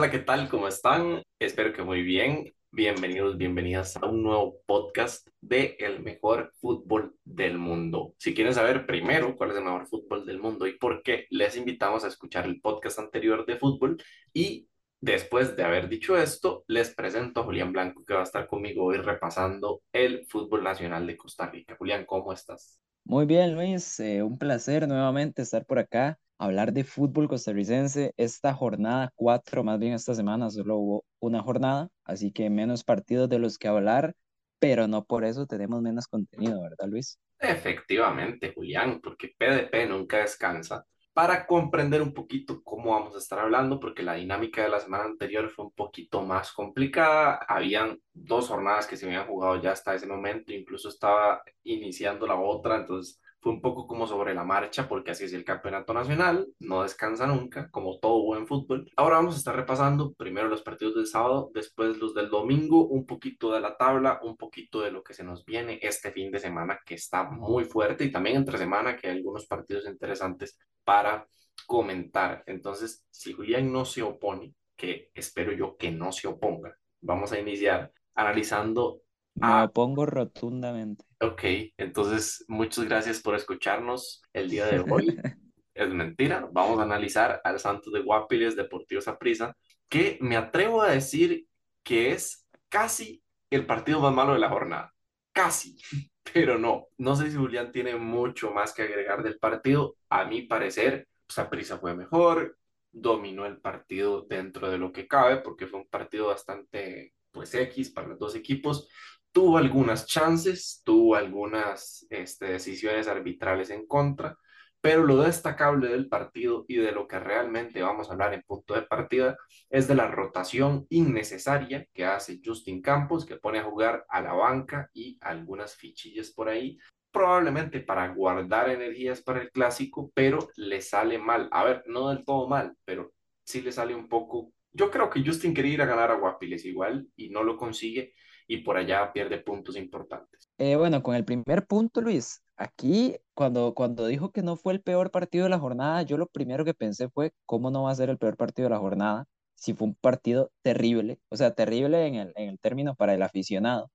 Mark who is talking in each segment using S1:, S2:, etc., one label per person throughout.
S1: Hola, ¿qué tal? ¿Cómo están? Espero que muy bien. Bienvenidos, bienvenidas a un nuevo podcast de el mejor fútbol del mundo. Si quieren saber primero cuál es el mejor fútbol del mundo y por qué, les invitamos a escuchar el podcast anterior de fútbol y después de haber dicho esto, les presento a Julián Blanco que va a estar conmigo hoy repasando el fútbol nacional de Costa Rica. Julián, ¿cómo estás?
S2: Muy bien, Luis, eh, un placer nuevamente estar por acá, hablar de fútbol costarricense. Esta jornada cuatro, más bien esta semana, solo hubo una jornada, así que menos partidos de los que hablar, pero no por eso tenemos menos contenido, ¿verdad, Luis?
S1: Efectivamente, Julián, porque PDP nunca descansa para comprender un poquito cómo vamos a estar hablando, porque la dinámica de la semana anterior fue un poquito más complicada. Habían dos jornadas que se habían jugado ya hasta ese momento, incluso estaba iniciando la otra, entonces fue un poco como sobre la marcha, porque así es el campeonato nacional, no descansa nunca, como todo buen fútbol. Ahora vamos a estar repasando primero los partidos del sábado, después los del domingo, un poquito de la tabla, un poquito de lo que se nos viene este fin de semana, que está muy fuerte, y también entre semana, que hay algunos partidos interesantes para comentar. Entonces, si Julián no se opone, que espero yo que no se oponga, vamos a iniciar analizando
S2: me opongo rotundamente.
S1: Ok, entonces muchas gracias por escucharnos el día de hoy. es mentira, vamos a analizar al Santos de Guapiles Deportivo Saprissa, que me atrevo a decir que es casi el partido más malo de la jornada. Casi, pero no. No sé si Julián tiene mucho más que agregar del partido. A mi parecer, Saprissa fue mejor, dominó el partido dentro de lo que cabe, porque fue un partido bastante pues X para los dos equipos tuvo algunas chances, tuvo algunas este, decisiones arbitrales en contra, pero lo destacable del partido y de lo que realmente vamos a hablar en punto de partida es de la rotación innecesaria que hace Justin Campos, que pone a jugar a la banca y algunas fichillas por ahí, probablemente para guardar energías para el clásico, pero le sale mal. A ver, no del todo mal, pero sí le sale un poco. Yo creo que Justin quería ir a ganar a Guapiles igual y no lo consigue y por allá pierde puntos importantes.
S2: Eh, bueno, con el primer punto, Luis, aquí cuando, cuando dijo que no fue el peor partido de la jornada, yo lo primero que pensé fue, ¿cómo no va a ser el peor partido de la jornada? Si fue un partido terrible, o sea, terrible en el, en el término para el aficionado.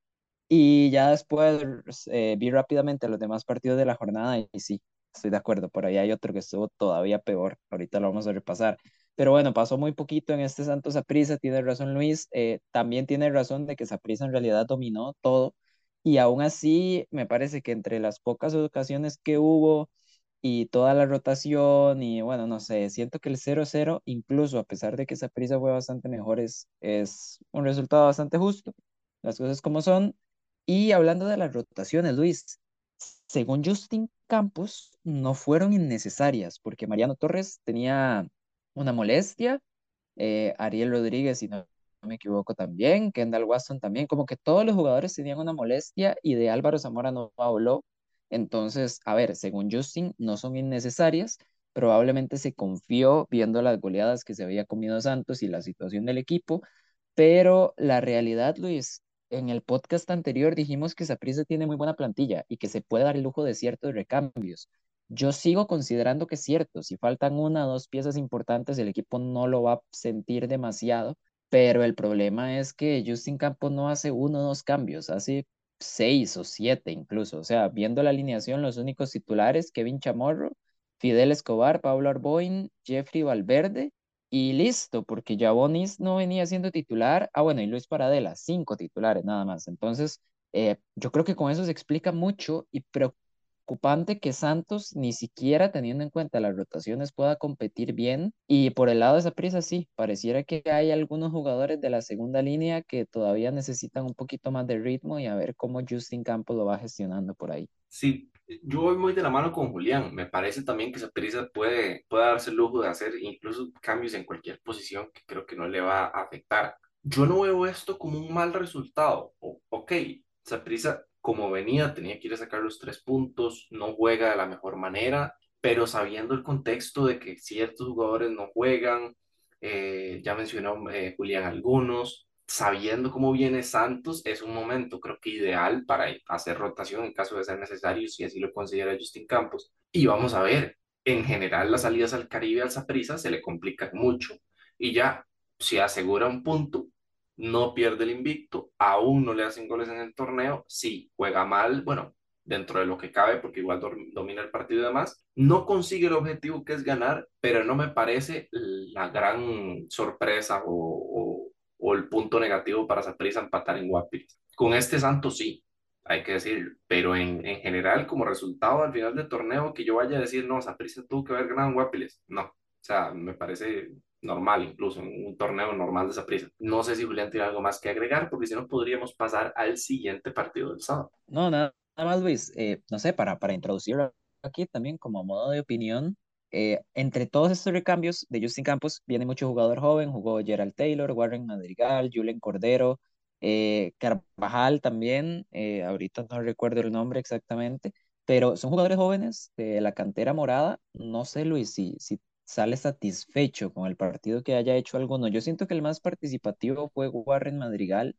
S2: Y ya después eh, vi rápidamente los demás partidos de la jornada y sí, estoy de acuerdo, por ahí hay otro que estuvo todavía peor, ahorita lo vamos a repasar. Pero bueno, pasó muy poquito en este Santos Saprissa, tiene razón Luis, eh, también tiene razón de que Saprissa en realidad dominó todo y aún así me parece que entre las pocas ocasiones que hubo y toda la rotación y bueno, no sé, siento que el 0-0 incluso a pesar de que Saprissa fue bastante mejor es, es un resultado bastante justo, las cosas como son. Y hablando de las rotaciones, Luis, según Justin Campos, no fueron innecesarias porque Mariano Torres tenía una molestia. Eh, Ariel Rodríguez, si no, me equivoco, también. Kendall Waston también. Como que todos los jugadores tenían una molestia y de Álvaro Zamora no habló. Entonces, a ver, según Justin, no son innecesarias. Probablemente se confió viendo las goleadas que se había comido Santos y la situación del equipo. Pero la realidad, Luis, en el podcast anterior dijimos que Saprissa tiene muy buena plantilla y que se puede dar el lujo de ciertos recambios. Yo sigo considerando que es cierto, si faltan una o dos piezas importantes, el equipo no lo va a sentir demasiado, pero el problema es que Justin Campos no hace uno o dos cambios, hace seis o siete incluso. O sea, viendo la alineación, los únicos titulares, Kevin Chamorro, Fidel Escobar, Pablo Arboin, Jeffrey Valverde y listo, porque Javonis no venía siendo titular. Ah, bueno, y Luis Paradela, cinco titulares nada más. Entonces, eh, yo creo que con eso se explica mucho y preocupa preocupante que Santos ni siquiera teniendo en cuenta las rotaciones pueda competir bien y por el lado de prisa sí, pareciera que hay algunos jugadores de la segunda línea que todavía necesitan un poquito más de ritmo y a ver cómo Justin Campos lo va gestionando por ahí.
S1: Sí, yo voy muy de la mano con Julián. Me parece también que prisa puede, puede darse el lujo de hacer incluso cambios en cualquier posición que creo que no le va a afectar. Yo no veo esto como un mal resultado. O, ok, prisa como venía, tenía que ir a sacar los tres puntos, no juega de la mejor manera, pero sabiendo el contexto de que ciertos jugadores no juegan, eh, ya mencionó eh, Julián algunos, sabiendo cómo viene Santos, es un momento creo que ideal para hacer rotación en caso de ser necesario, si así lo considera Justin Campos. Y vamos a ver, en general las salidas al Caribe al Saprissa se le complican mucho y ya si asegura un punto, no pierde el invicto, aún no le hacen goles en el torneo, sí, juega mal, bueno, dentro de lo que cabe, porque igual domina el partido y demás, no consigue el objetivo que es ganar, pero no me parece la gran sorpresa o, el punto negativo para Saprissa empatar en Guapiles. Con este Santos sí, hay que decirlo, pero en, en, general, como resultado al final del torneo, que yo vaya a decir, no, Saprissa tuvo que haber ganado en Guapiles, no, sea, me parece normal, incluso en un torneo normal de esa prisa. No sé si Julián tiene algo más que agregar, porque si no podríamos pasar al siguiente partido del sábado.
S2: No, nada, más, Luis. Eh, no sé, para, para introducirlo aquí también como modo de opinión, eh, entre todos estos recambios de Justin Campos viene mucho jugador joven, jugó Gerald Taylor, Warren Madrigal, Julen Cordero, eh, Carvajal también, ahorita no recuerdo el nombre exactamente, pero son jugadores jóvenes de la cantera morada. No sé, Luis, si, si sale satisfecho con el partido que haya hecho alguno. Yo siento que el más participativo fue Warren Madrigal,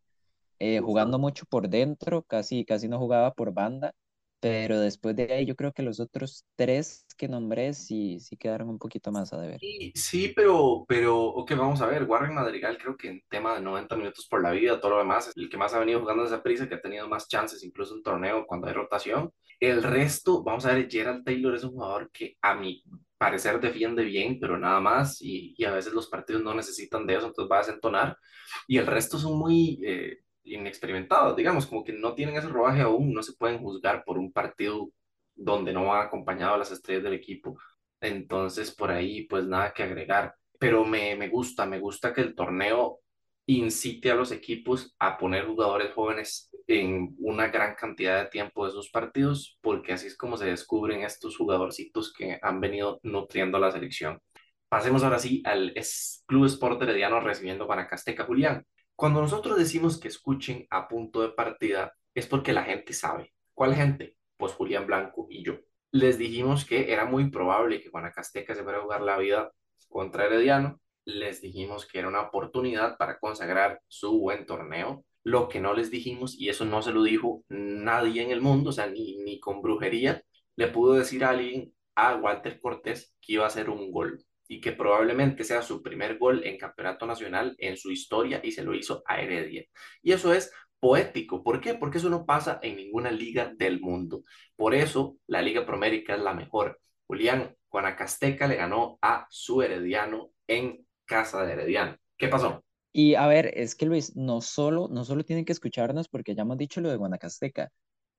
S2: eh, jugando mucho por dentro, casi, casi no jugaba por banda, pero después de ahí yo creo que los otros tres que nombré sí, sí quedaron un poquito más a deber.
S1: Sí, sí, pero, pero, ok, vamos a ver, Warren Madrigal creo que en tema de 90 minutos por la vida, todo lo demás, es el que más ha venido jugando esa prisa, que ha tenido más chances incluso en torneo cuando hay rotación. El resto, vamos a ver, Gerald Taylor es un jugador que a mi parecer defiende bien, pero nada más, y, y, a veces los partidos no necesitan de eso, entonces va a desentonar, y el resto son muy eh, inexperimentados, digamos, como que no tienen ese rodaje aún, no se pueden juzgar por un partido donde no van acompañado las estrellas del equipo, entonces por ahí pues nada que agregar, pero me, me gusta, me gusta que el torneo incite a los equipos a poner jugadores jóvenes en una gran cantidad de tiempo de sus partidos, porque así es como se descubren estos jugadorcitos que han venido nutriendo la selección. Pasemos ahora sí al Club Sport Herediano recibiendo Guanacasteca. Julián, cuando nosotros decimos que escuchen a punto de partida, es porque la gente sabe. ¿Cuál gente? Pues Julián Blanco y yo. Les dijimos que era muy probable que Guanacasteca se fuera a jugar la vida contra Herediano. Les dijimos que era una oportunidad para consagrar su buen torneo lo que no les dijimos, y eso no se lo dijo nadie en el mundo, o sea, ni, ni con brujería, le pudo decir a alguien, a Walter Cortés, que iba a hacer un gol y que probablemente sea su primer gol en campeonato nacional en su historia y se lo hizo a Heredia. Y eso es poético. ¿Por qué? Porque eso no pasa en ninguna liga del mundo. Por eso la Liga Promérica es la mejor. Julián Guanacasteca le ganó a su Herediano en casa de Herediano. ¿Qué pasó?
S2: Y a ver, es que Luis, no solo, no solo tienen que escucharnos porque ya hemos dicho lo de Guanacasteca.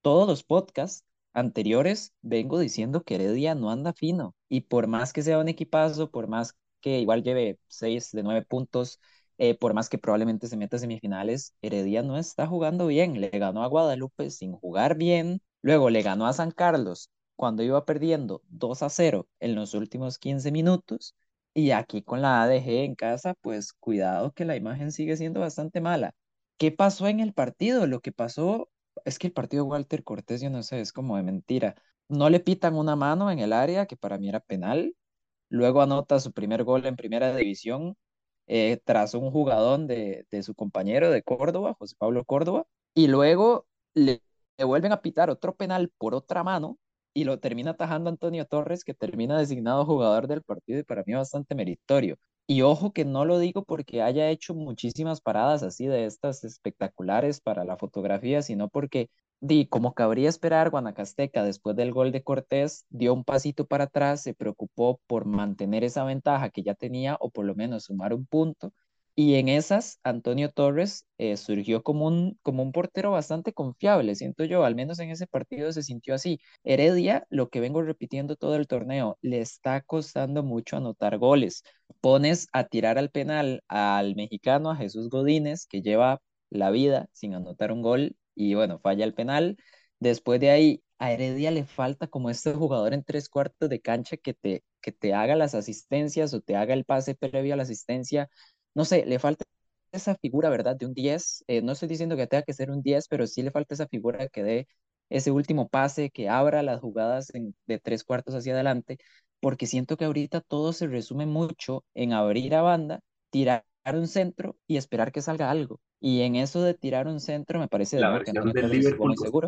S2: Todos los podcasts anteriores vengo diciendo que Heredia no anda fino. Y por más que sea un equipazo, por más que igual lleve 6 de 9 puntos, eh, por más que probablemente se meta a semifinales, Heredia no está jugando bien. Le ganó a Guadalupe sin jugar bien. Luego le ganó a San Carlos cuando iba perdiendo 2 a 0 en los últimos 15 minutos. Y aquí con la ADG en casa, pues cuidado que la imagen sigue siendo bastante mala. ¿Qué pasó en el partido? Lo que pasó es que el partido Walter Cortés, yo no sé, es como de mentira. No le pitan una mano en el área, que para mí era penal. Luego anota su primer gol en primera división eh, tras un jugadón de, de, su compañero de Córdoba, José Pablo Córdoba. Y luego le, le vuelven a pitar otro penal por otra mano y lo termina atajando Antonio Torres, que termina designado jugador del partido y para mí bastante meritorio. Y ojo que no lo digo porque haya hecho muchísimas paradas así de estas espectaculares para la fotografía, sino porque, di, como cabría esperar, Guanacasteca después del gol de Cortés dio un pasito para atrás, se preocupó por mantener esa ventaja que ya tenía o por lo menos sumar un punto y en esas, Antonio Torres eh, surgió como un, como un portero bastante confiable, siento yo, al menos en ese partido se sintió así. Heredia, lo que vengo repitiendo todo el torneo, le está costando mucho anotar goles. Pones a tirar al penal al mexicano, a Jesús Godínez, que lleva la vida sin anotar un gol y bueno, falla el penal. Después de ahí, a Heredia le falta como este jugador en tres cuartos de cancha que te, que te haga las asistencias o te haga el pase previo a la asistencia no sé, le falta esa figura, ¿verdad? De un 10. Eh, no estoy diciendo que tenga que ser un 10, pero sí le falta esa figura que dé ese último pase, que abra las jugadas de tres cuartos hacia adelante, porque siento que ahorita todo se resume mucho en abrir a banda, tirar un centro y esperar que salga algo. Y en eso de tirar un centro me parece
S1: la versión del Liverpool seguro.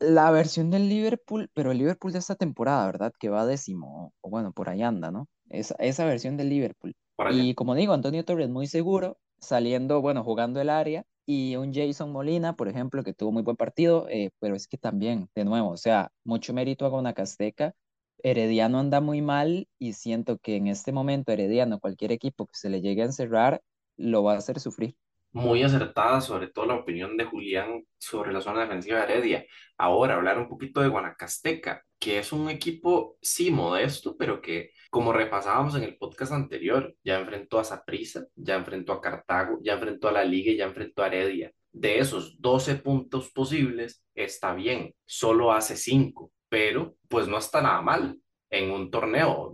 S2: La versión del Liverpool, pero el Liverpool de esta temporada, ¿verdad? Que va décimo, o bueno, por ahí anda, ¿no? Esa, esa versión del Liverpool Y como digo, Antonio Torres muy seguro, saliendo, bueno, jugando el área, y un Jason Molina, por ejemplo, que tuvo muy buen partido, eh, pero es que también, de nuevo, o sea, mucho mérito a Guanacasteca. Herediano anda muy mal y siento que en este momento Herediano, cualquier equipo que se le llegue a encerrar, lo va a hacer sufrir
S1: muy acertada, sobre todo la opinión de Julián sobre la zona defensiva de Heredia. Ahora, hablar un poquito de Guanacasteca, que es un equipo, sí, modesto, pero que, como repasábamos en el podcast anterior, ya enfrentó a Saprissa, ya enfrentó a Cartago, ya enfrentó a la Liga y ya enfrentó a Heredia. De esos 12 puntos posibles, está bien, solo hace 5, pero pues no está nada mal. En un torneo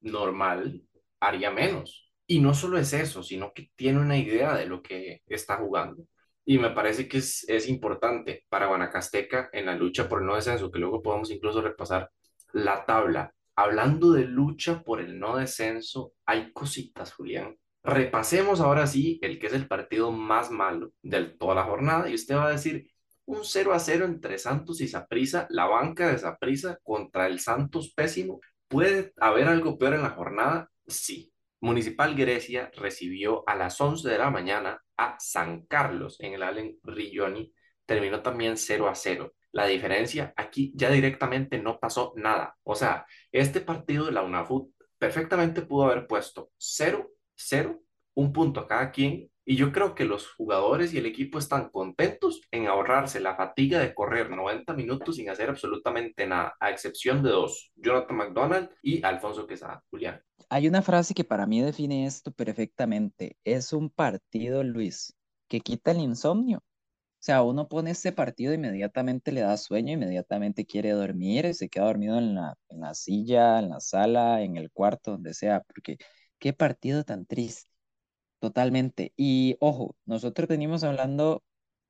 S1: normal haría menos. Y no solo es eso, sino que tiene una idea de lo que está jugando. Y me parece que es, es importante para Guanacasteca en la lucha por el no descenso, que luego podemos incluso repasar la tabla. Hablando de lucha por el no descenso, hay cositas, Julián. Repasemos ahora sí el que es el partido más malo de toda la jornada y usted va a decir un 0 a 0 entre Santos y Saprisa, la banca de Saprisa contra el Santos pésimo. ¿Puede haber algo peor en la jornada? Sí, Municipal Grecia recibió a las 11 de la mañana a San Carlos en el Allen Rigioni. Terminó también 0 a 0. La diferencia aquí ya directamente no pasó nada. O sea, este partido de la UNAFUT perfectamente pudo haber puesto 0, 0, un punto a cada quien y yo creo que los jugadores y el equipo están contentos en ahorrarse la fatiga de correr 90 minutos sin hacer absolutamente nada, a excepción de dos, Jonathan McDonald y Alfonso Quesada. Julián.
S2: Hay una frase que para mí define esto perfectamente. Es un partido, Luis, que quita el insomnio. O sea, uno pone este partido inmediatamente le da sueño, inmediatamente quiere dormir, se queda dormido en la, en la silla, en la sala, en el cuarto, donde sea, porque qué partido tan triste. Totalmente. Y ojo, nosotros venimos hablando,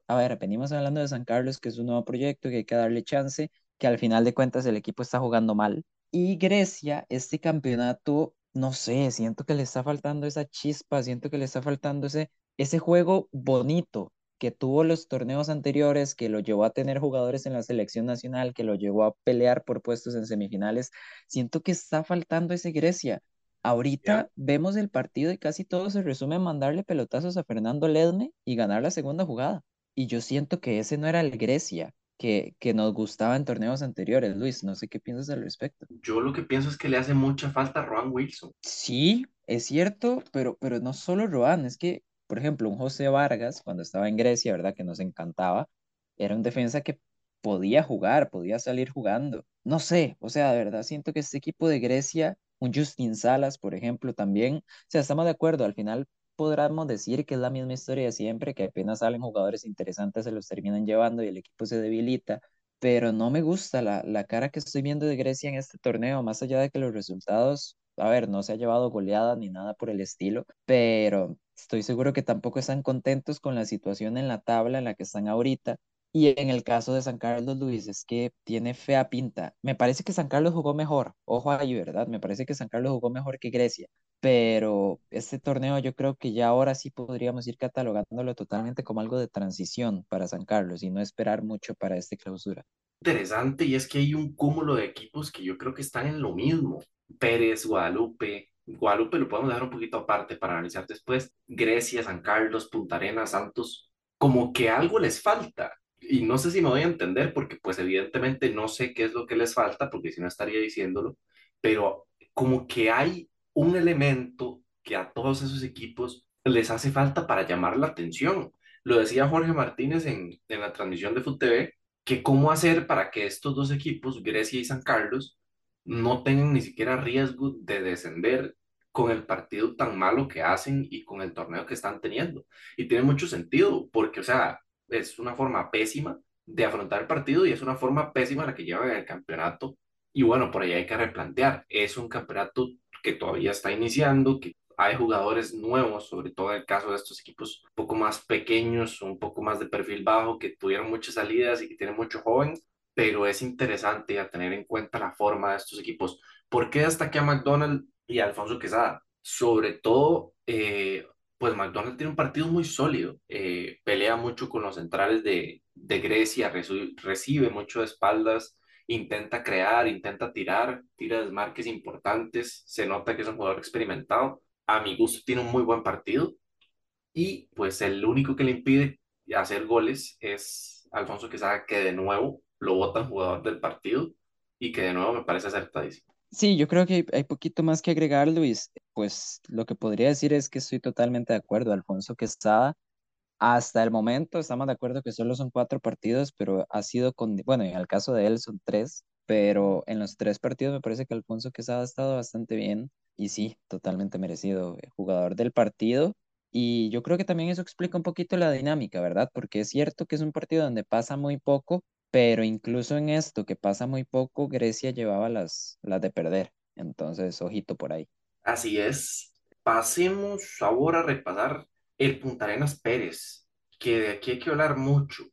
S2: a ver, venimos hablando de San Carlos, que es un nuevo proyecto, que hay que darle chance, que al final de cuentas el equipo está jugando mal. Y Grecia, este campeonato, no sé, siento que le está faltando esa chispa, siento que le está faltando ese, ese juego bonito que tuvo los torneos anteriores, que lo llevó a tener jugadores en la selección nacional, que lo llevó a pelear por puestos en semifinales. Siento que está faltando ese Grecia. Ahorita vemos el partido y casi todo se resume en mandarle pelotazos a Fernando Ledme y ganar la segunda jugada. Y yo siento que ese no era el Grecia que, que nos gustaba en torneos anteriores. Luis, no sé qué piensas al respecto.
S1: Yo lo que pienso es que le hace mucha falta a Roan Wilson.
S2: Sí, es cierto, pero, pero no solo Roan, es que, por ejemplo, un José Vargas, cuando estaba en Grecia, ¿verdad? Que nos encantaba, era un defensa que podía jugar, podía salir jugando. No sé, o sea, de verdad siento que este equipo de Grecia un Justin Salas, por ejemplo, también. O sea, estamos de acuerdo, al final podríamos decir que es la misma historia de siempre, que apenas salen jugadores interesantes, se los terminan llevando y el equipo se debilita, pero no me gusta la, la cara que estoy viendo de Grecia en este torneo, más allá de que los resultados, a ver, no se ha llevado goleada ni nada por el estilo, pero estoy seguro que tampoco están contentos con la situación en la tabla en la que están ahorita y en el caso de San Carlos Luis, es que tiene fea pinta. Me parece que San Carlos jugó mejor. Ojo ahí, ¿verdad? Me parece que San Carlos jugó mejor que Grecia. Pero este torneo yo creo que ya ahora sí podríamos ir catalogándolo totalmente como algo de transición para San Carlos y no esperar mucho para esta clausura.
S1: Interesante, y es que hay un cúmulo de equipos que yo creo que están en lo mismo. Pérez, Guadalupe, Guadalupe lo podemos dejar un poquito aparte para analizar después. Grecia, San Carlos, Punta Arenas, Santos, como que algo les falta y no sé si me voy a entender porque pues evidentemente no sé qué es lo que les falta porque si no estaría diciéndolo, pero como que hay un elemento que a todos esos equipos les hace falta para llamar la atención. Lo decía Jorge Martínez en, en la transmisión de FUTV, que cómo hacer para que estos dos equipos, Grecia y San Carlos, no tengan ni siquiera riesgo de descender con el partido tan malo que hacen y con el torneo que están teniendo. Y tiene mucho sentido, porque, o sea, es una forma pésima de afrontar el partido y es una forma pésima la que llevan en el campeonato. Y bueno, por ahí hay que replantear. Es un campeonato que todavía está iniciando, que hay jugadores nuevos, sobre todo en el caso de estos equipos un poco más pequeños, un poco más de perfil bajo, que tuvieron muchas salidas y que tienen mucho joven, pero es interesante a tener en cuenta la forma de estos equipos. ¿Por qué destaqué a McDonald y a Alfonso Quesada? Sobre todo, eh, pues McDonald's tiene un partido muy sólido, eh, pelea mucho con los centrales de, Grecia, recibe mucho de espaldas, intenta crear, intenta tirar, tira desmarques importantes, se nota que es un jugador experimentado a mi gusto tiene un muy buen partido y pues el único que le impide hacer goles es Alfonso Quesada, que de nuevo lo votan jugador del partido y que de nuevo me parece acertadísimo.
S2: Sí, yo creo que hay poquito más que agregar, Luis. Pues lo que podría decir es que estoy totalmente de acuerdo. Alfonso Quesada, hasta el momento estamos de acuerdo que solo son cuatro partidos, pero ha sido con, bueno, en el caso de él son tres, pero en los tres partidos me parece que Alfonso Quesada ha estado bastante bien y sí, totalmente merecido eh, jugador del partido. Y yo creo que también eso explica un poquito la dinámica, ¿verdad? Porque es cierto que es un partido donde pasa muy poco, pero incluso en esto que pasa muy poco, Grecia llevaba las, las de perder. Entonces, ojito por ahí.
S1: Así es. Pasemos ahora a repasar el Punta Arenas Pérez, que de aquí hay que hablar mucho.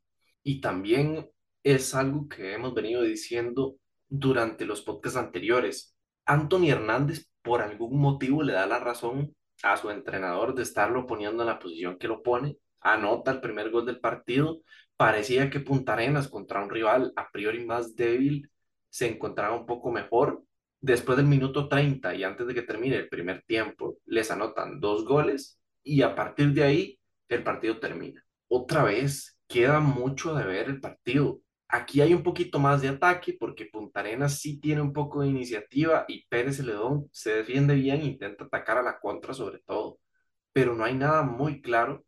S1: Y también es algo que hemos venido diciendo durante los podcasts anteriores. Anthony Hernández por algún motivo le da la razón a su entrenador de estarlo poniendo en la posición que lo pone, anota el primer gol del partido, parecía que Punta Arenas contra un rival a priori más débil se encontraba un poco mejor. Después del minuto 30 y antes de que termine el primer tiempo, les anotan dos goles y a partir de ahí el partido termina. Otra vez, queda mucho de ver el partido. Aquí hay un poquito más de ataque porque Punta Arenas sí tiene un poco de iniciativa y Pérez Celedón se defiende bien, intenta atacar a la contra sobre todo, pero no hay nada muy claro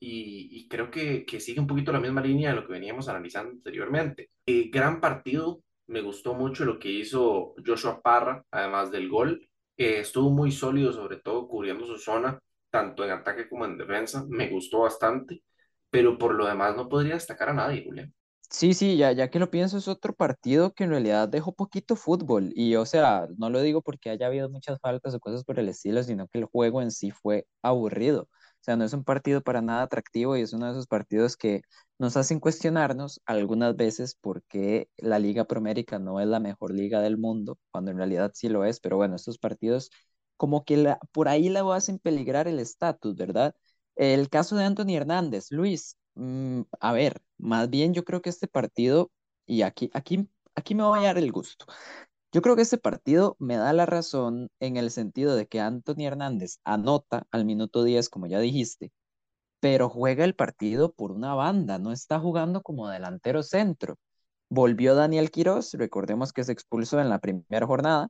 S1: y, creo que, que, sigue un poquito la misma línea de lo que veníamos analizando anteriormente. Eh, gran partido, me gustó mucho lo que hizo Joshua Parra, además del gol. Estuvo muy sólido, sobre todo cubriendo su zona, tanto en ataque como en defensa. Me gustó bastante, pero por lo demás no podría destacar a nadie, Julián.
S2: Sí, sí, ya, ya que lo pienso, es otro partido que en realidad dejó poquito fútbol. Y o sea, no lo digo porque haya habido muchas faltas o cosas por el estilo, sino que el juego en sí fue aburrido. O sea, no es un partido para nada atractivo y es uno de esos partidos que nos hacen cuestionarnos algunas veces por qué la Liga Promérica no es la mejor liga del mundo, cuando en realidad sí lo es. Pero bueno, estos partidos como que por ahí la hacen peligrar el estatus, ¿verdad? El caso de Anthony Hernández, Luis, Mm, a ver, más bien yo creo que este partido, y aquí, aquí, aquí me voy a dar el gusto. Yo creo que este partido me da la razón en el sentido de que Anthony Hernández anota al minuto 10, como ya dijiste, pero juega el partido por una banda, no está jugando como delantero centro. Volvió Daniel Quiroz, recordemos que se expulsó en la primera jornada,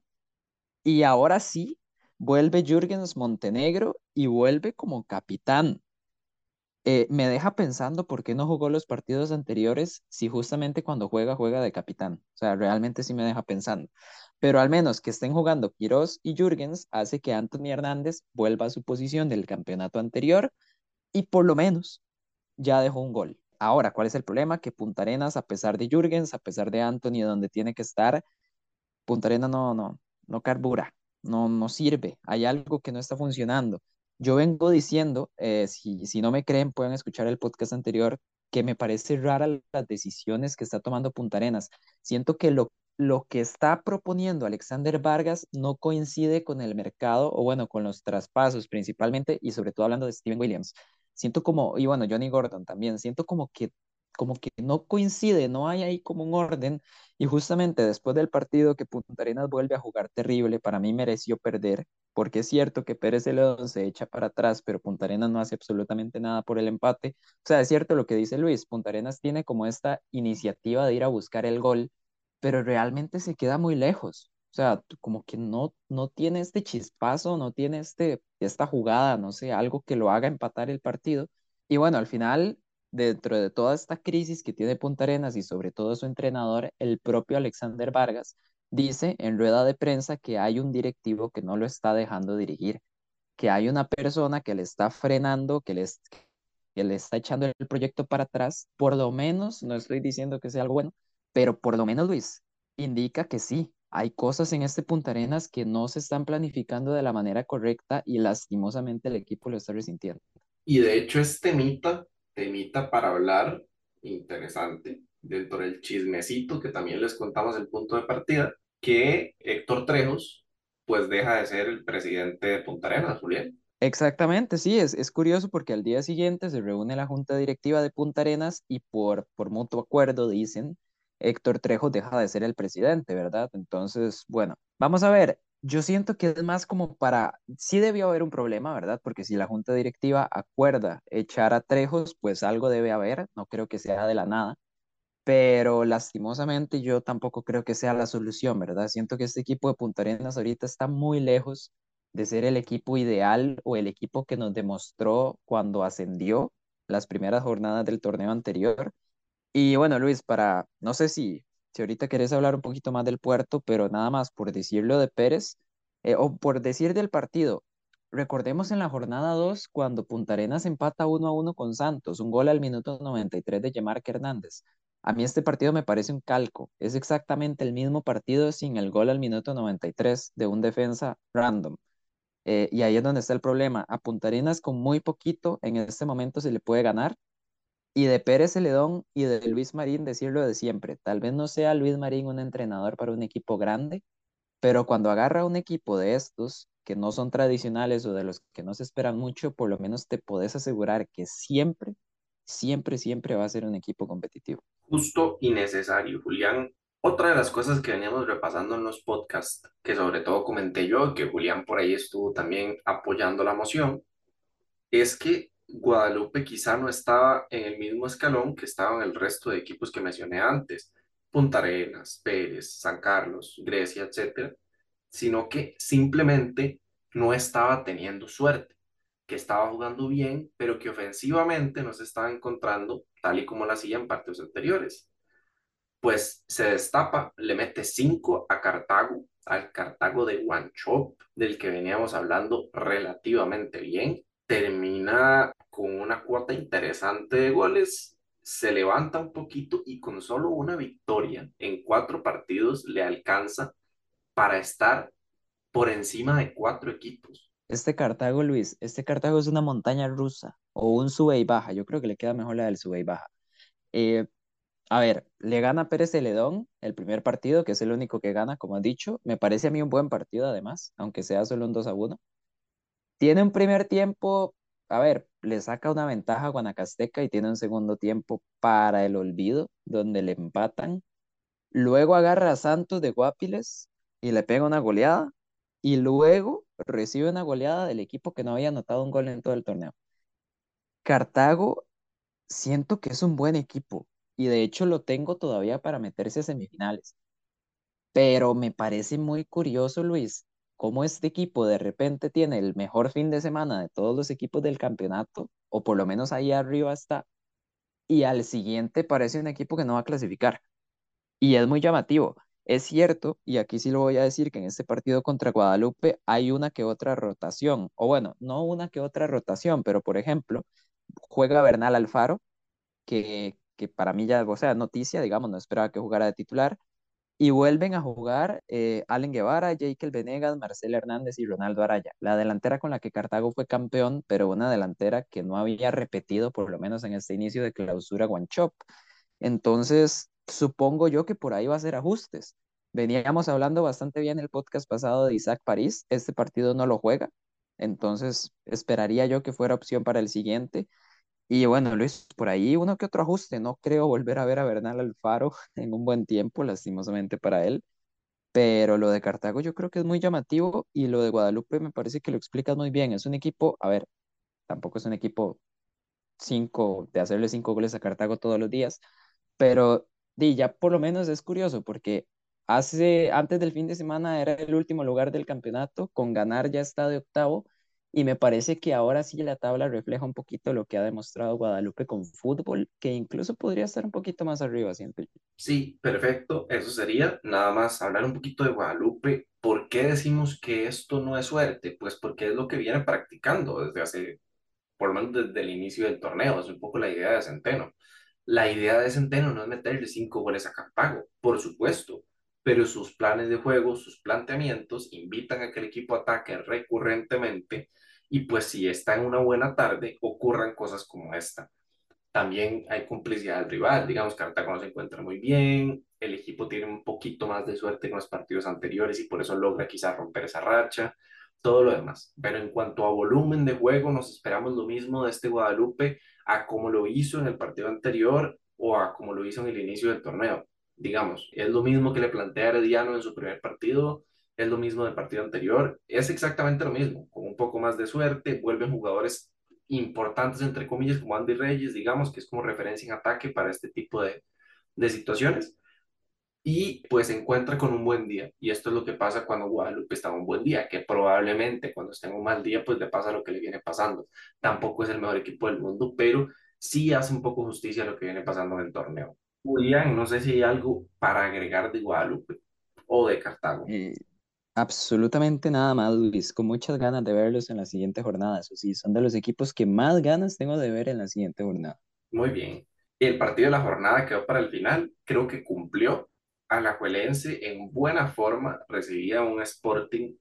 S2: y ahora sí, vuelve Jürgens Montenegro y vuelve como capitán. Eh, me deja pensando por qué no jugó los partidos anteriores si justamente cuando juega, juega de capitán. O sea, realmente sí me deja pensando. Pero al menos que estén jugando Quiroz y Jürgens hace que Anthony Hernández vuelva a su posición del campeonato anterior y por lo menos ya dejó un gol. Ahora, ¿cuál es el problema? Que Punta Arenas, a pesar de Jürgens, a pesar de Anthony, donde tiene que estar, Punta Arenas no, no, no carbura, no, no sirve. Hay algo que no está funcionando. Yo vengo diciendo, eh, si, si no me creen, pueden escuchar el podcast anterior, que me parece rara las decisiones que está tomando Punta Arenas. Siento que lo, lo que está proponiendo Alexander Vargas no coincide con el mercado, o bueno, con los traspasos principalmente, y sobre todo hablando de Steven Williams. Siento como, y bueno, Johnny Gordon también, siento como que como que no coincide, no hay ahí como un orden. Y justamente después del partido que Punta Arenas vuelve a jugar terrible, para mí mereció perder, porque es cierto que Pérez Celedón se echa para atrás, pero Punta Arenas no hace absolutamente nada por el empate. O sea, es cierto lo que dice Luis, Punta Arenas tiene como esta iniciativa de ir a buscar el gol, pero realmente se queda muy lejos. O sea, como que no, no tiene este chispazo, no tiene este, esta jugada, no sé, algo que lo haga empatar el partido. Y bueno, al final dentro de toda esta crisis que tiene Punta Arenas y sobre todo su entrenador, el propio Alexander Vargas, dice en rueda de prensa que hay un directivo que no lo está dejando dirigir, que hay una persona que le está frenando, que le, que le está echando el proyecto para atrás, por lo menos, no estoy diciendo que sea algo bueno, pero por lo menos Luis, indica que sí, hay cosas en este Punta Arenas que no se están planificando de la manera correcta y lastimosamente el equipo lo está resintiendo.
S1: Y de hecho este temita temita para hablar interesante dentro del chismecito que también les contamos el punto de partida, que Héctor Trejos pues deja de ser el presidente de Punta Arenas, Julián.
S2: Exactamente, sí, es, es curioso porque al día siguiente se reúne la junta directiva de Punta Arenas y por, por mutuo acuerdo dicen, Héctor Trejos deja de ser el presidente, ¿verdad? Entonces, bueno, vamos a ver, Yo siento que es más como para, sí debió haber un problema, ¿verdad? Porque si la junta directiva acuerda echar a Trejos, pues algo debe haber, no creo que sea de la nada, pero lastimosamente yo tampoco creo que sea la solución, ¿verdad? Siento que este equipo de Punta Arenas ahorita está muy lejos de ser el equipo ideal o el equipo que nos demostró cuando ascendió las primeras jornadas del torneo anterior. Y bueno, Luis, para, no sé si si ahorita querés hablar un poquito más del puerto, pero nada más por decirlo de Pérez, eh, o por decir del partido, recordemos en la jornada 2 cuando Punta Arenas empata 1 a 1 con Santos, un gol al minuto 93 de Yemarque Hernández. A mí este partido me parece un calco, es exactamente el mismo partido sin el gol al minuto 93 de un defensa random. Eh, y ahí es donde está el problema. A Punta Arenas con muy poquito en este momento se le puede ganar y de Pérez Celedón y de Luis Marín decirlo de siempre. Tal vez no sea Luis Marín un entrenador para un equipo grande, pero cuando agarra un equipo de estos que no son tradicionales o de los que no se esperan mucho, por lo menos te podés asegurar que siempre, siempre, siempre va a ser un equipo competitivo.
S1: Justo y necesario, Julián. Otra de las cosas que veníamos repasando en los podcasts, que sobre todo comenté yo, que Julián por ahí estuvo también apoyando la moción, es que Guadalupe quizá no estaba en el mismo escalón que estaban el resto de equipos que mencioné antes, Punta Arenas, Pérez, San Carlos, Grecia, etcétera, sino que simplemente no estaba teniendo suerte, que estaba jugando bien, pero que ofensivamente no se estaba encontrando tal y como lo hacía en partidos anteriores. Pues se destapa, le mete 5 a Cartago, al Cartago de Guanchop, del que veníamos hablando relativamente bien, termina con una cuota interesante de goles, se levanta un poquito y con solo una victoria en cuatro partidos le alcanza para estar por encima de cuatro equipos.
S2: Este Cartago, Luis, este Cartago es una montaña rusa o un sube y baja. Yo creo que le queda mejor la del sube y baja. Eh, a ver, le gana Pérez Celedón el primer partido, que es el único que gana, como has dicho. Me parece a mí un buen partido, además, aunque sea solo un 2 a 1. Tiene un primer tiempo, a ver, le saca una ventaja a Guanacasteca y tiene un segundo tiempo para el olvido, donde le empatan. Luego agarra a Santos de Guapiles y le pega una goleada. Y luego recibe una goleada del equipo que no había anotado un gol en todo el torneo. Cartago, siento que es un buen equipo y de hecho lo tengo todavía para meterse a semifinales. Pero me parece muy curioso, Luis, cómo este equipo de repente tiene el mejor fin de semana de todos los equipos del campeonato, o por lo menos ahí arriba está, y al siguiente parece un equipo que no va a clasificar. Y es muy llamativo. Es cierto, y aquí sí lo voy a decir, que en este partido contra Guadalupe hay una que otra rotación, o bueno, no una que otra rotación, pero por ejemplo, juega Bernal Alfaro, que, que para mí ya, o sea, noticia, digamos, no esperaba que jugara de titular, y vuelven a jugar eh, Allen Guevara, Jekyll Venegas, Marcel Hernández y Ronaldo Araya. La delantera con la que Cartago fue campeón, pero una delantera que no había repetido, por lo menos en este inicio de clausura Guanchop. Entonces, supongo yo que por ahí va a ser ajustes. Veníamos hablando bastante bien el podcast pasado de Isaac París. Este partido no lo juega. Entonces, esperaría yo que fuera opción para el siguiente. Y bueno, Luis, por ahí uno que otro ajuste. No creo volver a ver a Bernal Alfaro en un buen tiempo, lastimosamente para él. Pero lo de Cartago yo creo que es muy llamativo y lo de Guadalupe me parece que lo explicas muy bien. Es un equipo, a ver, tampoco es un equipo cinco, de hacerle cinco goles a Cartago todos los días, pero di, ya por lo menos es curioso porque hace, antes del fin de semana era el último lugar del campeonato, con ganar ya está de octavo y me parece que ahora sí la tabla refleja un poquito lo que ha demostrado Guadalupe con fútbol, que incluso podría estar un poquito más arriba, siempre.
S1: Sí, perfecto. Eso sería nada más hablar un poquito de Guadalupe. ¿Por qué decimos que esto no es suerte? Pues porque es lo que viene practicando desde hace, por lo menos desde el inicio del torneo. Es un poco la idea de Centeno. La idea de Centeno no es meterle cinco goles a Cartago, por supuesto, pero sus planes de juego, sus planteamientos invitan a que el equipo ataque recurrentemente y pues si está en una buena tarde, ocurran cosas como esta. También hay complicidad del rival, digamos, Cartago se encuentra muy bien, el equipo tiene un poquito más de suerte en los partidos anteriores y por eso logra quizás romper esa racha, todo lo demás. Pero en cuanto a volumen de juego, nos esperamos lo mismo de este Guadalupe a como lo hizo en el partido anterior o a como lo hizo en el inicio del torneo. Digamos, es lo mismo que le plantea Herediano en su primer partido, es lo mismo del partido anterior, es exactamente lo mismo, con un poco más de suerte, vuelven jugadores importantes, entre comillas, como Andy Reyes, digamos, que es como referencia en ataque para este tipo de, de situaciones, y pues se encuentra con un buen día. Y esto es lo que pasa cuando Guadalupe está un buen día, que probablemente cuando esté en un mal día, pues le pasa lo que le viene pasando. Tampoco es el mejor equipo del mundo, pero sí hace un poco justicia a lo que viene pasando en el torneo. Julián, no sé si hay algo para agregar de Guadalupe o de Cartago.
S2: Eh, absolutamente nada más, Luis. Con muchas ganas de verlos en la siguiente jornada. Eso sí, son de los equipos que más ganas tengo de ver en la siguiente jornada.
S1: Muy bien. El partido de la jornada quedó para el final. Creo que cumplió. Alajuelense en buena forma recibía un Sporting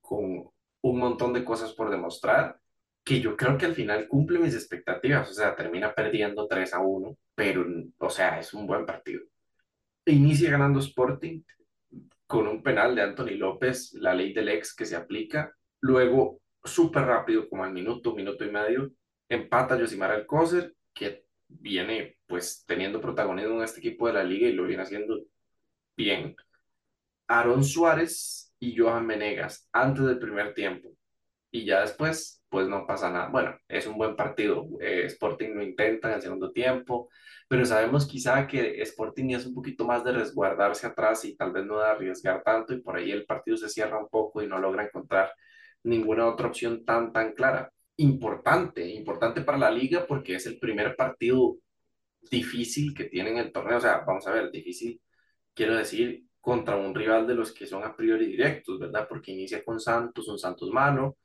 S1: con un montón de cosas por demostrar que yo creo que al final cumple mis expectativas, o sea, termina perdiendo 3 a 1, pero, o sea, es un buen partido. Inicia ganando Sporting con un penal de Anthony López, la ley del ex que se aplica, luego súper rápido, como al minuto, minuto y medio, empata Yosimar Alcócer, que viene pues teniendo protagonismo en este equipo de la liga y lo viene haciendo bien. Aaron Suárez y Johan Menegas antes del primer tiempo. Y ya después, pues no pasa nada. Bueno, es un buen partido. Eh, Sporting lo intenta en el segundo tiempo, pero sabemos quizá que Sporting es un poquito más de resguardarse atrás y tal vez no de arriesgar tanto y por ahí el partido se cierra un poco y no logra encontrar ninguna otra opción tan, tan clara. Importante, importante para la liga porque es el primer partido difícil que tiene en el torneo. O sea, vamos a ver, difícil quiero decir, contra un rival de los que son a priori directos, ¿verdad? Porque inicia con Santos, un Santos malo,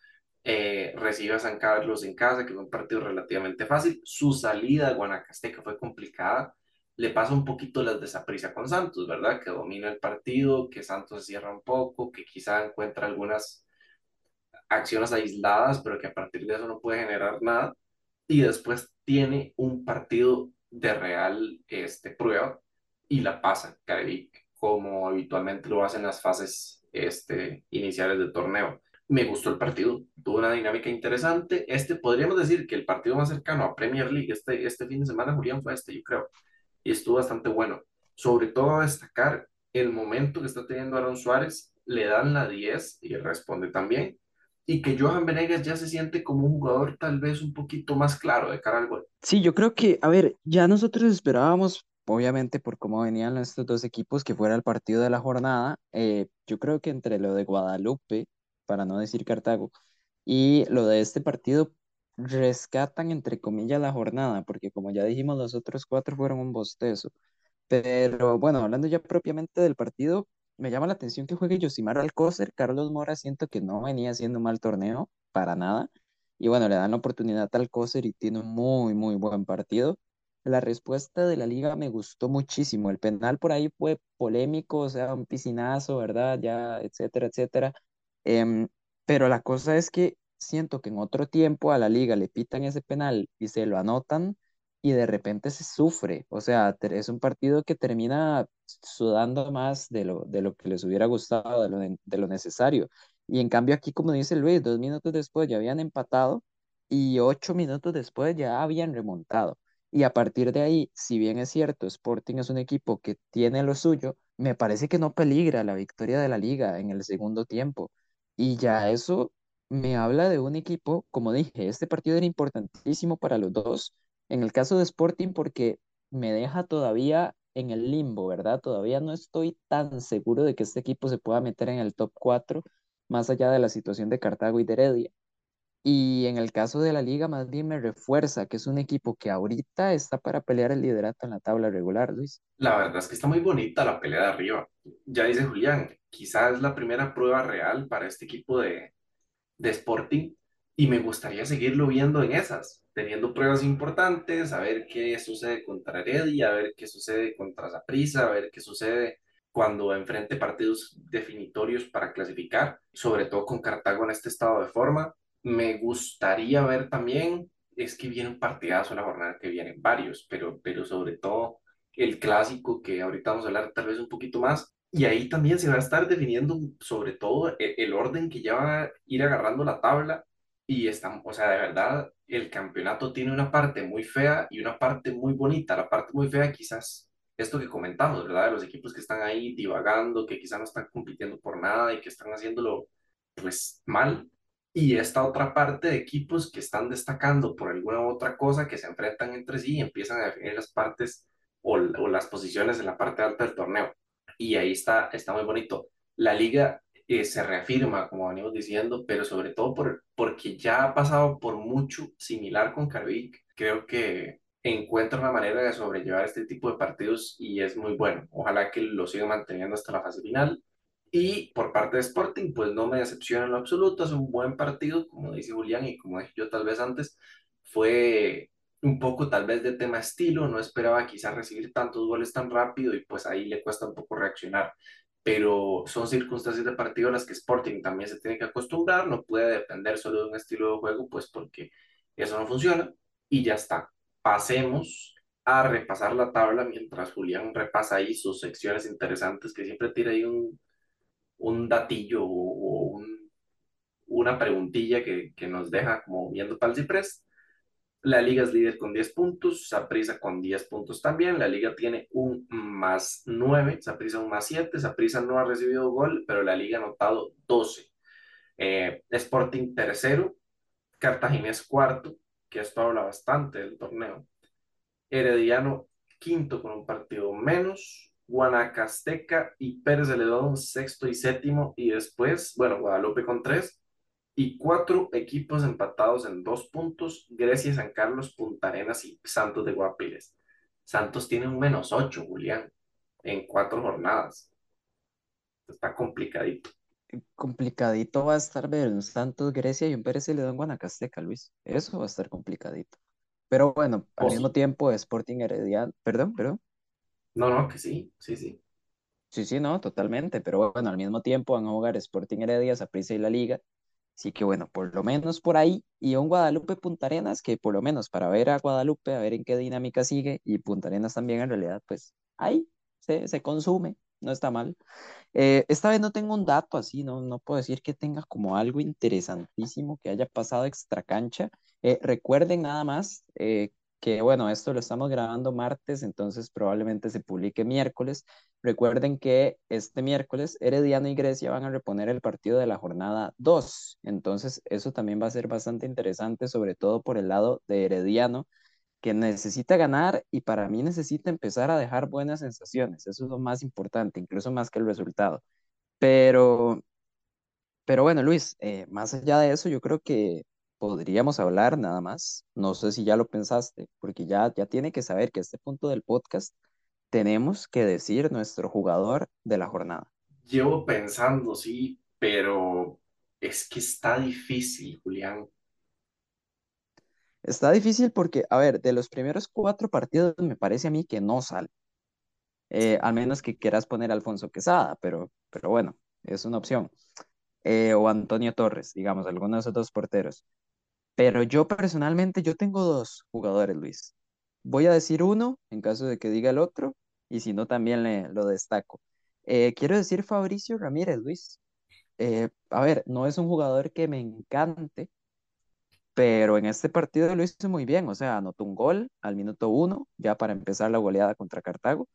S1: eh, recibe a San Carlos en casa, que fue un partido relativamente fácil. Su salida a Guanacasteca fue complicada. Le pasa un poquito la desaprisa con Santos, ¿verdad? Que domina el partido, que Santos se cierra un poco, que quizá encuentra algunas acciones aisladas, pero que a partir de eso no puede generar nada. Y después tiene un partido de real este, prueba y la pasa Caric, como habitualmente lo hacen en las fases este, iniciales del torneo. Me gustó el partido, tuvo una dinámica interesante. Este, podríamos decir que el partido más cercano a Premier League este, este fin de semana, Julián, fue este, yo creo, y estuvo bastante bueno. Sobre todo a destacar el momento que está teniendo Aaron Suárez, le dan la 10 y responde también, y que Johan Venegas ya se siente como un jugador tal vez un poquito más claro de cara al gol.
S2: Sí, yo creo que, a ver, ya nosotros esperábamos obviamente por cómo venían estos dos equipos, que fuera el partido de la jornada, eh, yo creo que entre lo de Guadalupe, para no decir Cartago, y lo de este partido, rescatan entre comillas la jornada, porque como ya dijimos, los otros cuatro fueron un bostezo. Pero bueno, hablando ya propiamente del partido, me llama la atención que juegue Yosimar Alcócer, Carlos Mora siento que no venía haciendo mal torneo, para nada. Y bueno, le dan la oportunidad a Alcócer y tiene un muy, muy buen partido. La respuesta de la liga me gustó muchísimo. El penal por ahí fue polémico, o sea, un piscinazo, ¿verdad? Ya, etcétera, etcétera. Em, pero la cosa es que siento que en otro tiempo a la liga le pitan ese penal y se lo anotan y de repente se sufre. O sea, es un partido que termina sudando más de lo, de lo que les hubiera gustado, de lo, de lo necesario. Y en cambio aquí, como dice Luis, dos minutos después ya habían empatado y ocho minutos después ya habían remontado. Y a partir de ahí, si bien es cierto, Sporting es un equipo que tiene lo suyo, me parece que no peligra la victoria de la liga en el segundo tiempo. Y ya eso me habla de un equipo, como dije, este partido era importantísimo para los dos. En el caso de Sporting, porque me deja todavía en el limbo, ¿verdad? Todavía no estoy tan seguro de que este equipo se pueda meter en el top 4, más allá de la situación de Cartago y de Heredia. Y en el caso de la liga, más bien me refuerza que es un equipo que ahorita está para pelear el liderato en la tabla regular, Luis.
S1: La verdad es que está muy bonita la pelea de arriba. Ya dice Julián, quizás es la primera prueba real para este equipo de, de Sporting y me gustaría seguirlo viendo en esas, teniendo pruebas importantes, a ver qué sucede contra Heredia, a ver qué sucede contra Zaprisa, a ver qué sucede cuando enfrente partidos definitorios para clasificar, sobre todo con Cartago en este estado de forma me gustaría ver también, es que viene un partidazo la jornada que vienen varios, pero, pero sobre todo el clásico que ahorita vamos a hablar tal vez un poquito más. Y ahí también se va a estar definiendo sobre todo el, el orden que ya va a ir agarrando la tabla. Y está, o sea, de verdad, el campeonato tiene una parte muy fea y una parte muy bonita. La parte muy fea quizás esto que comentamos, ¿verdad? De los equipos que están ahí divagando, que quizá no están compitiendo por nada y que están haciéndolo pues mal. Y esta otra parte de equipos que están destacando por alguna otra cosa, que se enfrentan entre sí y empiezan a definir las partes o, o las posiciones en la parte alta del torneo. Y ahí está, está muy bonito. La liga eh, se reafirma, como venimos diciendo, pero sobre todo por, porque ya ha pasado por mucho similar con Carvic. Creo que encuentra una manera de sobrellevar este tipo de partidos y es muy bueno. Ojalá que lo siga manteniendo hasta la fase final. Y por parte de Sporting, pues no me decepciona en lo absoluto, es un buen partido, como dice Julián y como dije yo tal vez antes, fue un poco tal vez de tema estilo, no esperaba quizás recibir tantos goles tan rápido y pues ahí le cuesta un poco reaccionar, pero son circunstancias de partido a las que Sporting también se tiene que acostumbrar, no puede depender solo de un estilo de juego, pues porque eso no funciona y ya está. Pasemos a repasar la tabla mientras Julián repasa ahí sus secciones interesantes que siempre tira ahí un, un datillo o, un, una preguntilla que, que, nos deja como viendo para el ciprés. La liga es líder con 10 puntos, Saprisa con 10 puntos también. La liga tiene un más 9, Saprisa un más 7. Saprisa no ha recibido gol, pero la liga ha anotado 12. Eh, Sporting tercero, Cartaginés cuarto, que esto habla bastante del torneo. Herediano quinto con un partido menos. Guanacasteca y Pérez de Ledón sexto y séptimo. Y después, bueno, Guadalupe con tres. Y cuatro equipos empatados en dos puntos. Grecia, San Carlos, Punta Arenas y Santos de Guapiles. Santos tiene un menos ocho, Julián, en cuatro jornadas. Está complicadito.
S2: Complicadito va a estar ver un Santos, Grecia y un Pérez de Ledón, Guanacasteca, Luis. Eso va a estar complicadito. Pero bueno, al mismo tiempo, Sporting Herediano, perdón, perdón.
S1: No, no, que sí, sí, sí.
S2: Sí, sí, no, totalmente, pero bueno, al mismo tiempo van a jugar Sporting Heredia, Saprissa y la Liga, así que bueno, por lo menos por ahí, y un Guadalupe Punta Arenas, que por lo menos para ver a Guadalupe, a ver en qué dinámica sigue, y Punta Arenas también en realidad, pues ahí se, se consume, no está mal. Eh, esta vez no tengo un dato así, no, no puedo decir que tenga como algo interesantísimo que haya pasado extra cancha. Eh, recuerden nada más eh, que bueno, esto lo estamos grabando martes, entonces probablemente se publique miércoles. Recuerden que este miércoles Herediano y Grecia van a reponer el partido de la jornada 2, entonces eso también va a ser bastante interesante, sobre todo por el lado de Herediano, que necesita ganar y para mí necesita empezar a dejar buenas sensaciones, eso es lo más importante, incluso más que el resultado. Pero, pero bueno, Luis, eh, más allá de eso, yo creo que podríamos hablar nada más. No sé si ya lo pensaste, porque ya, ya tiene que saber que a este punto del podcast tenemos que decir nuestro jugador de la jornada.
S1: Llevo pensando, sí, pero es que está difícil, Julián.
S2: Está difícil porque, a ver, de los primeros cuatro partidos me parece a mí que no sale. Eh, al menos que quieras poner a Alfonso Quesada, pero, pero bueno, es una opción. Eh, o Antonio Torres, digamos, alguno de esos dos porteros. Pero yo personalmente, yo tengo dos jugadores, Luis. Voy a decir uno en caso de que diga el otro, y si no, también le, lo destaco. Eh, quiero decir Fabricio Ramírez, Luis. Eh, a ver, no es un jugador que me encante, pero en este partido lo hizo muy bien. O sea, anotó un gol al minuto uno, ya para empezar la goleada contra Cartago,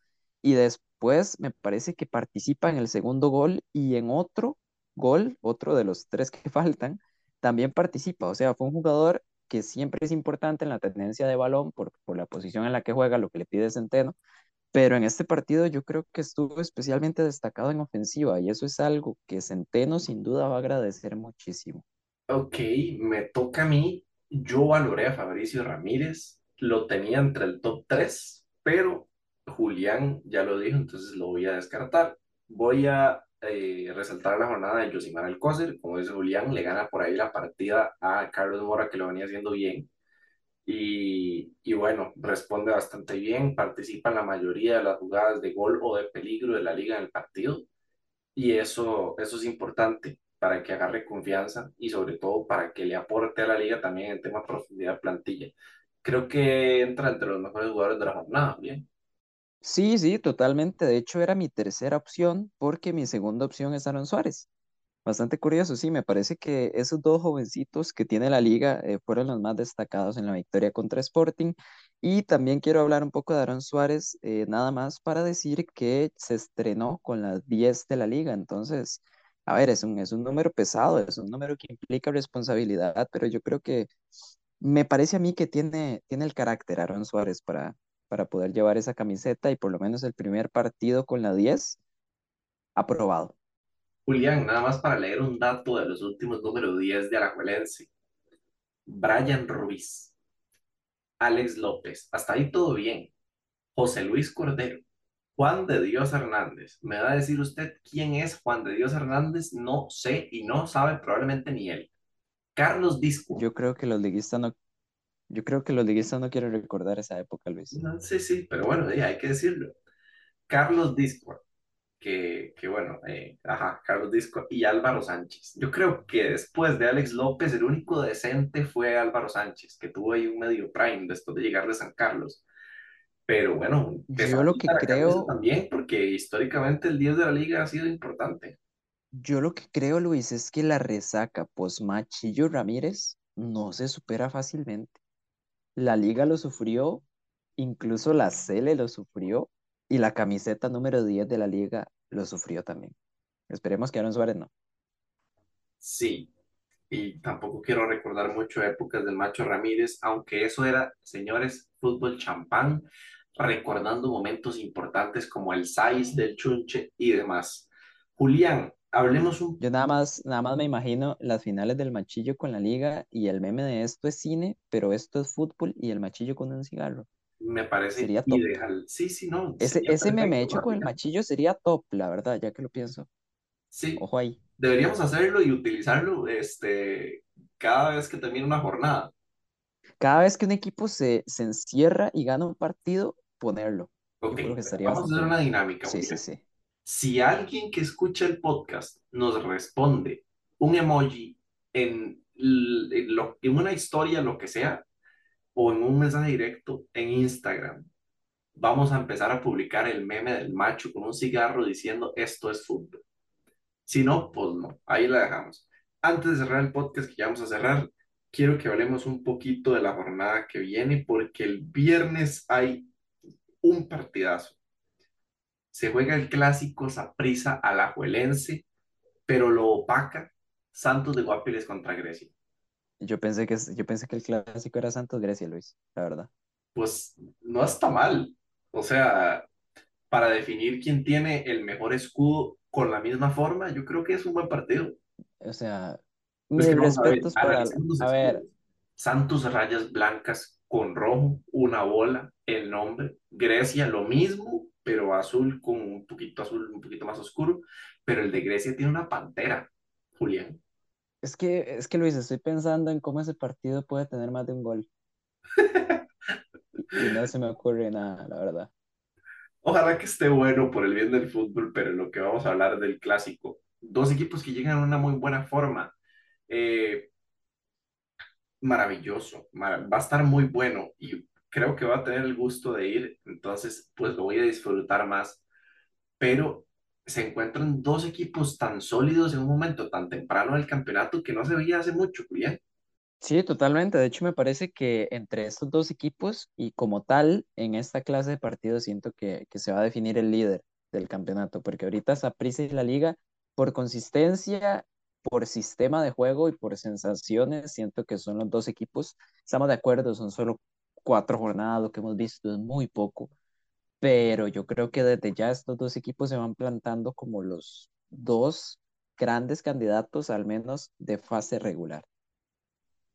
S2: y después me parece que participa en el segundo gol y en otro gol, otro de los tres que faltan, también participa, o sea, fue un jugador que siempre es importante en la tendencia de balón por, por la posición en la que juega, lo que le pide Centeno, pero en este partido yo creo que estuvo especialmente destacado en ofensiva y eso es algo que Centeno sin duda va a agradecer muchísimo.
S1: Ok, me toca a mí, yo valoré a Fabricio Ramírez, lo tenía entre el top 3, pero Julián ya lo dijo, entonces lo voy a descartar. Voy a eh, resaltar la jornada de Josimar Alcócer, como dice Julián, le gana por ahí la partida a Carlos Mora, que lo venía haciendo bien. Y, bueno, responde bastante bien, participa en la mayoría de las jugadas de gol o de peligro de la liga en el partido. Y eso, eso es importante para que agarre confianza y sobre todo para que le aporte a la liga también en tema de profundidad plantilla. Creo que entra entre los mejores jugadores de la jornada, bien.
S2: Sí, sí, totalmente. De hecho, era mi tercera opción porque mi segunda opción es Aaron Suárez. Bastante curioso, sí, me parece que esos dos jovencitos que tiene la liga eh, fueron los más destacados en la victoria contra Sporting. Y también quiero hablar un poco de Aaron Suárez, eh, nada más para decir que se estrenó con las 10 de la liga. Entonces, a ver, es un, es un número pesado, es un número que implica responsabilidad, pero yo creo que me parece a mí que tiene, tiene el carácter Aaron Suárez para, para poder llevar esa camiseta y por lo menos el primer partido con la 10 aprobado.
S1: Julián, nada más para leer un dato de los últimos números 10 de Alajuelense. Brian Ruiz, Alex López, hasta ahí todo bien. José Luis Cordero, Juan de Dios Hernández. ¿Me va a decir usted quién es Juan de Dios Hernández? No sé y no sabe probablemente ni él. Carlos Disco.
S2: Yo creo que los liguistas no, yo creo que los liguistas no quieren recordar esa época, Luis.
S1: sí, sí, pero bueno, hay que decirlo. Carlos Disco, que, que bueno, eh, ajá, Carlos Disco y Álvaro Sánchez. Yo creo que después de Alex López, el único decente fue Álvaro Sánchez, que tuvo ahí un medio prime después de llegar de San Carlos. Pero bueno,
S2: yo lo que creo
S1: también, porque históricamente el 10 de la liga ha sido importante.
S2: Yo lo que creo, Luis, es que la resaca post Machillo Ramírez no se supera fácilmente. La liga lo sufrió, incluso la Cele lo sufrió, y la camiseta número 10 de la liga lo sufrió también. Esperemos que Aaron Suárez no.
S1: Sí, y tampoco quiero recordar mucho épocas del Macho Ramírez, aunque eso era, señores, fútbol champán, recordando momentos importantes como el Saiz del Chunche y demás. Julián, hablemos un
S2: Yo nada más, nada más me imagino las finales del machillo con la liga y el meme de esto es cine, pero esto es fútbol y el machillo con un cigarro.
S1: Me parece sería ideal. Sí, sí, no.
S2: Ese, ese meme hecho con el machillo sería top, la verdad, ya que lo pienso.
S1: Sí.
S2: Ojo ahí.
S1: Deberíamos hacerlo y utilizarlo este, cada vez que termine una jornada.
S2: Cada vez que un equipo se, se encierra y gana un partido, ponerlo.
S1: Vamos a hacer una dinámica.
S2: Sí, sí, sí.
S1: Si alguien que escucha el podcast nos responde un emoji en, una historia, lo que sea, o en un mensaje directo en Instagram, vamos a empezar a publicar el meme del macho con un cigarro diciendo esto es fútbol. Si no, pues no, ahí la dejamos. Antes de cerrar el podcast que ya vamos a cerrar, quiero que hablemos un poquito de la jornada que viene porque el viernes hay un partidazo. Se juega el clásico Saprisa Alajuelense, pero lo opaca Santos de Guapiles contra Grecia.
S2: Yo pensé que, yo pensé que el clásico era Santos Grecia, Luis, la verdad.
S1: Pues no está mal. O sea, para definir quién tiene el mejor escudo con la misma forma, yo creo que es un buen partido.
S2: O sea, mis respetos para. A ver.
S1: Santos rayas blancas con rojo, una bola, el nombre. Grecia lo mismo, pero azul con un poquito azul, un poquito más oscuro. Pero el de Grecia tiene una pantera, Julián.
S2: Es que, es que Luis, estoy pensando en cómo ese partido puede tener más de un gol. y, no se me ocurre nada, la verdad.
S1: Ojalá que esté bueno por el bien del fútbol, pero lo que vamos a hablar del clásico. Dos equipos que llegan a una muy buena forma. Eh, maravilloso, va a estar muy bueno y creo que va a tener el gusto de ir, entonces pues lo voy a disfrutar más. Pero se encuentran dos equipos tan sólidos en un momento tan temprano del campeonato que no se veía hace mucho, Julián.
S2: Sí, totalmente. De hecho, me parece que entre estos dos equipos y como tal, en esta clase de partidos siento que, que se va a definir el líder del campeonato, porque ahorita Saprissa y la liga, por consistencia, por sistema de juego y por sensaciones, siento que son los dos equipos. Estamos de acuerdo, son solo cuatro jornadas, lo que hemos visto es muy poco, pero yo creo que desde ya estos dos equipos se van plantando como los dos grandes candidatos, al menos de fase regular.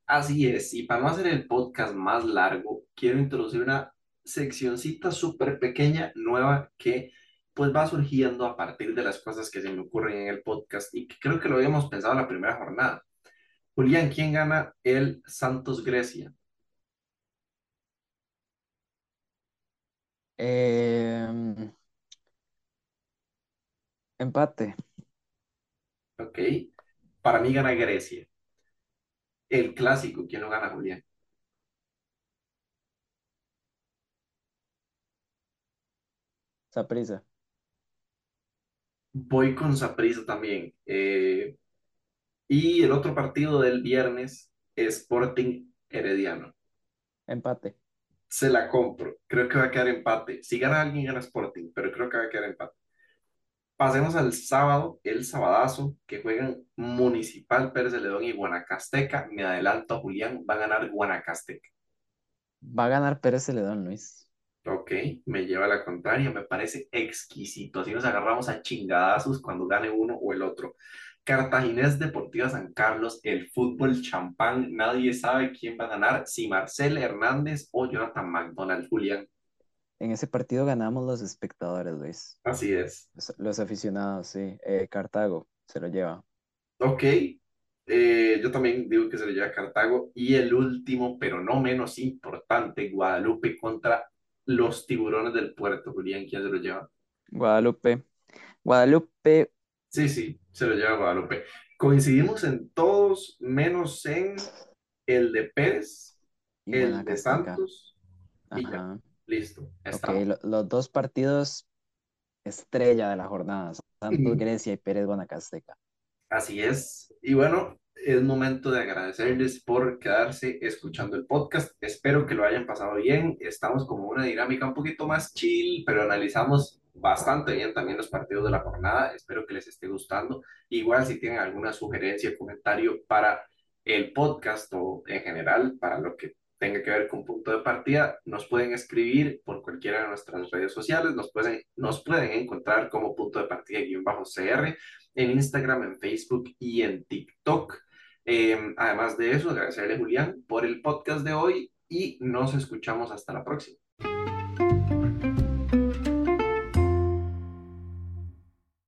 S1: Así es, y para no hacer el podcast más largo, quiero introducir una seccioncita súper pequeña, nueva, que pues va surgiendo a partir de las cosas que se me ocurren en el podcast y que creo que lo habíamos pensado en la primera jornada. Julián, ¿quién gana el Santos Grecia?
S2: Em, empate.
S1: Ok. Para mí gana Grecia. El clásico, ¿quién lo gana, Julián?
S2: Saprisa.
S1: Voy con Saprisa también. Eh, Y el otro partido del viernes, Sporting Herediano.
S2: Empate.
S1: Se la compro. Creo que va a quedar empate. Si gana alguien, gana Sporting, pero creo que va a quedar empate. Pasemos al sábado, el sabadazo, que juegan Municipal Pérez de León y Guanacasteca. Me adelanto Julián, va a ganar Guanacasteca.
S2: Va a ganar Pérez Celedón, Luis.
S1: Ok, me lleva a la contraria, me parece exquisito. Así nos agarramos a chingadazos cuando gane uno o el otro. Cartaginés Deportiva San Carlos, el fútbol champán, nadie sabe quién va a ganar, si Marcel Hernández o Jonathan McDonald, Julián.
S2: En ese partido ganamos los espectadores, Luis.
S1: Así es.
S2: Los, los aficionados, sí. Eh, Cartago se lo lleva.
S1: Ok, eh, yo también digo que se lo lleva a Cartago. Y el último, pero no menos importante, Guadalupe contra los tiburones del puerto. Julián, ¿quién se lo lleva?
S2: Guadalupe. Guadalupe,
S1: Sí, sí, se lo lleva Guadalupe. Coincidimos en todos, menos en el de Pérez,
S2: y
S1: el de. Santos y ya. Listo,
S2: Ok,
S1: estamos.
S2: lo- los dos partidos estrella de la jornada. Santos. Grecia y Pérez Guanacasteca.
S1: Así es. Y bueno, es momento de agradecerles por quedarse escuchando el podcast. Espero que lo hayan pasado bien. Estamos como una dinámica un poquito más chill, pero analizamos bastante bien también los partidos de la jornada. Espero que les esté gustando. Igual si tienen alguna sugerencia, comentario para el podcast o en general para lo que tenga que ver con punto de partida, nos pueden escribir por cualquiera de nuestras redes sociales. Nos pueden, nos pueden encontrar como punto de partida-cr en Instagram, en Facebook y en TikTok. Eh, además de eso, agradecerle Julián por el podcast de hoy y nos escuchamos hasta la próxima.